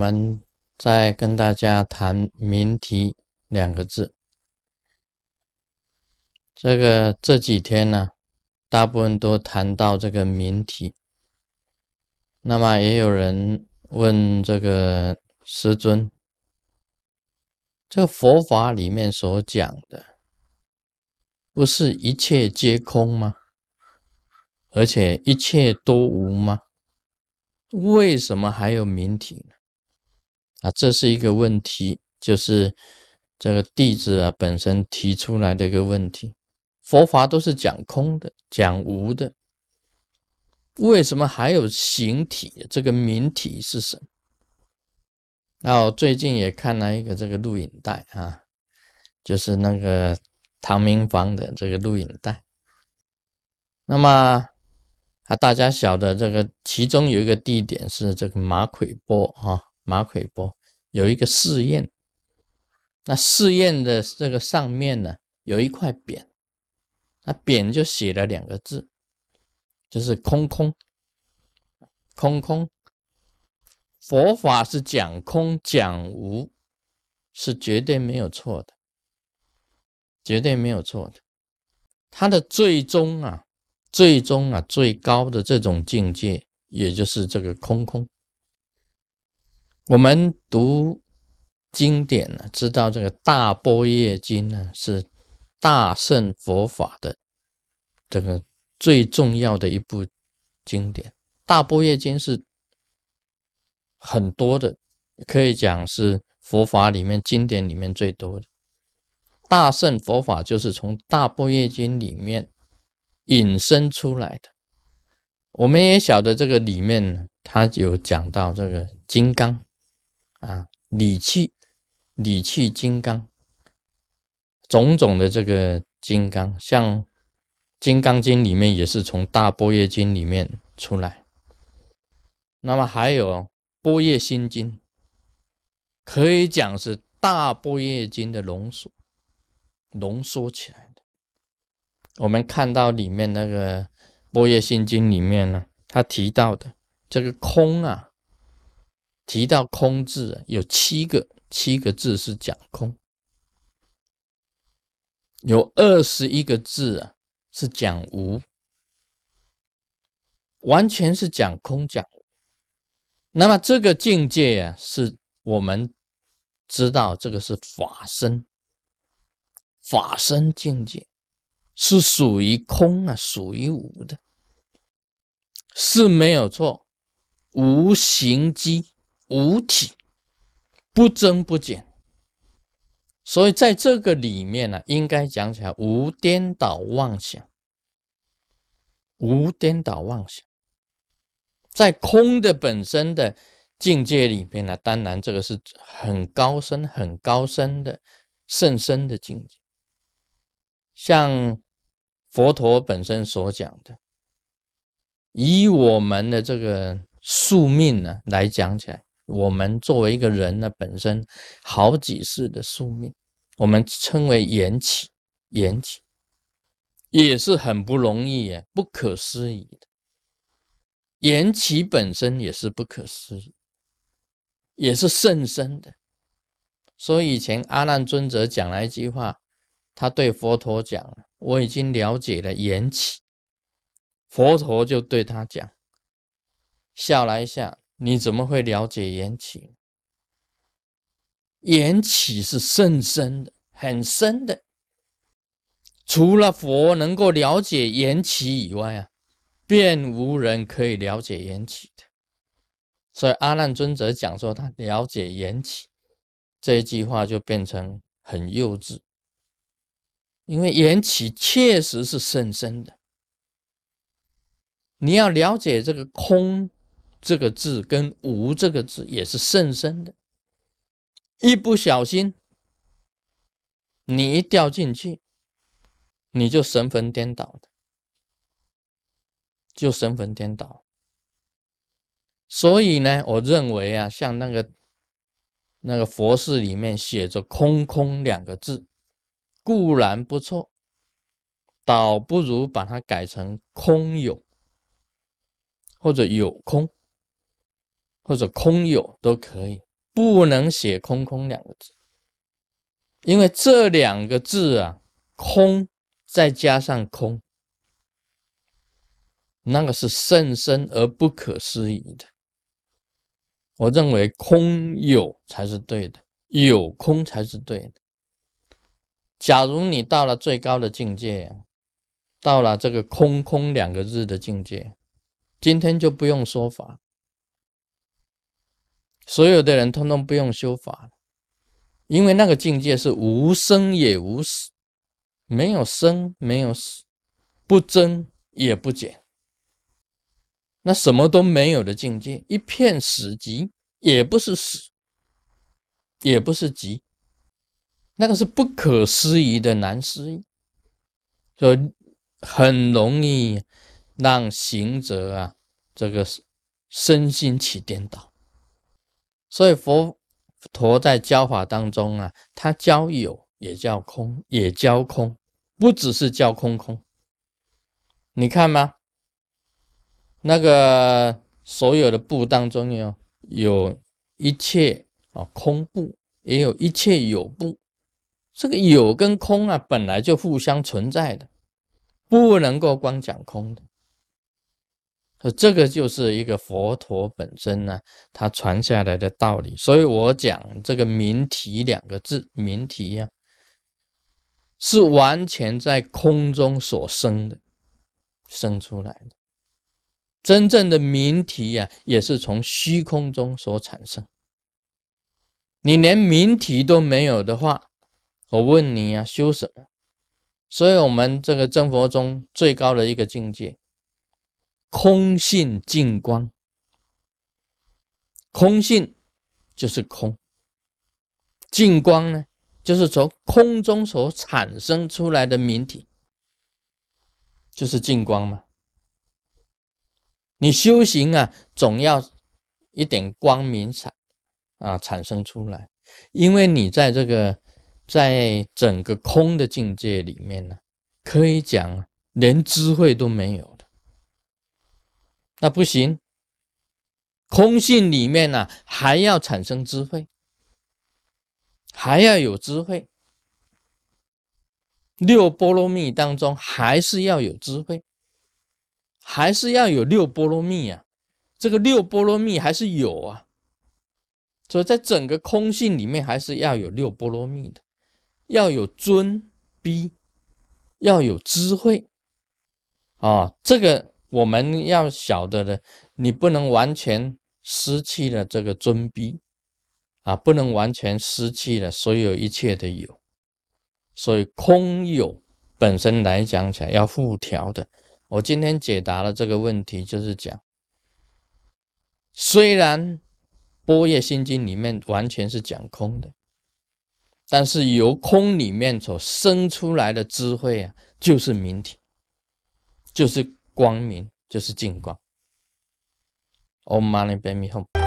们再跟大家谈“明题”两个字。这个这几天呢，大部分都谈到这个“明题”。那么也有人问这个师尊：这个佛法里面所讲的，不是一切皆空吗？而且一切都无吗？为什么还有明体呢？啊，这是一个问题，就是这个弟子啊本身提出来的一个问题。佛法都是讲空的，讲无的，为什么还有形体？这个名体是什么？那我最近也看了一个这个录影带啊，就是那个唐明房的这个录影带。那么。啊，大家晓得这个，其中有一个地点是这个马奎波啊，马奎波有一个试验，那试验的这个上面呢有一块匾，那匾就写了两个字，就是空空，空空。佛法是讲空讲无，是绝对没有错的，绝对没有错的，它的最终啊。最终啊，最高的这种境界，也就是这个空空。我们读经典呢，知道这个《大般若经》呢是大圣佛法的这个最重要的一部经典，《大般若经》是很多的，可以讲是佛法里面经典里面最多的。大圣佛法就是从《大般若经》里面。引申出来的，我们也晓得这个里面，它有讲到这个金刚啊，理气、理气金刚，种种的这个金刚，像《金刚经》里面也是从《大般若经》里面出来。那么还有《波叶心经》，可以讲是《大波叶经》的浓缩，浓缩起来的。我们看到里面那个《波叶心经》里面呢，他提到的这个空啊，提到空字有七个，七个字是讲空，有二十一个字啊是讲无，完全是讲空讲。那么这个境界啊，是我们知道这个是法身，法身境界。是属于空啊，属于无的，是没有错。无形机，无体，不增不减。所以在这个里面呢，应该讲起来无颠倒妄想，无颠倒妄想。在空的本身的境界里面呢，当然这个是很高深、很高深的甚深的境界，像。佛陀本身所讲的，以我们的这个宿命呢来讲起来，我们作为一个人呢，本身好几世的宿命，我们称为缘起，缘起也是很不容易耶，不可思议的。缘起本身也是不可思议，也是甚深的。所以以前阿难尊者讲了一句话，他对佛陀讲。我已经了解了缘起，佛陀就对他讲：“笑了一下，你怎么会了解缘起？缘起是甚深的，很深的。除了佛能够了解缘起以外啊，便无人可以了解缘起的。所以阿难尊者讲说他了解缘起这一句话，就变成很幼稚。”因为缘起确实是甚深的，你要了解这个“空”这个字跟“无”这个字也是甚深的，一不小心，你一掉进去，你就神魂颠倒的，就神魂颠倒。所以呢，我认为啊，像那个那个佛寺里面写着“空空”两个字。固然不错，倒不如把它改成空有，或者有空，或者空有都可以。不能写“空空”两个字，因为这两个字啊，“空”再加上“空”，那个是甚深而不可思议的。我认为“空有”才是对的，“有空”才是对的。假如你到了最高的境界，到了这个“空空”两个字的境界，今天就不用说法。所有的人通通不用修法，因为那个境界是无生也无死，没有生，没有死，不增也不减，那什么都没有的境界，一片死寂，也不是死，也不是寂，那个是不可思议的难思议，所以很容易让行者啊，这个身心起颠倒。所以佛陀在教法当中啊，他教有也叫空，也教空，不只是教空空。你看吗？那个所有的部当中有有一切啊空部，也有一切有部。这个有跟空啊，本来就互相存在的，不能够光讲空的。这个就是一个佛陀本身呢，他传下来的道理。所以我讲这个“明体”两个字，“明体”呀，是完全在空中所生的，生出来的。真正的明体呀，也是从虚空中所产生。你连明体都没有的话，我问你呀，修什么？所以，我们这个真佛中最高的一个境界。空性净光，空性就是空，净光呢，就是从空中所产生出来的明体，就是净光嘛。你修行啊，总要一点光明产啊产生出来，因为你在这个在整个空的境界里面呢，可以讲连智慧都没有。那不行，空性里面呢还要产生智慧，还要有智慧。六波罗蜜当中还是要有智慧，还是要有六波罗蜜啊。这个六波罗蜜还是有啊，所以在整个空性里面还是要有六波罗蜜的，要有尊逼，要有智慧啊，这个。我们要晓得的，你不能完全失去了这个尊卑啊，不能完全失去了所有一切的有，所以空有本身来讲起来要互调的。我今天解答了这个问题，就是讲，虽然《波叶心经》里面完全是讲空的，但是由空里面所生出来的智慧啊，就是明体，就是。光明就是净光。Om Mani Padme Hum。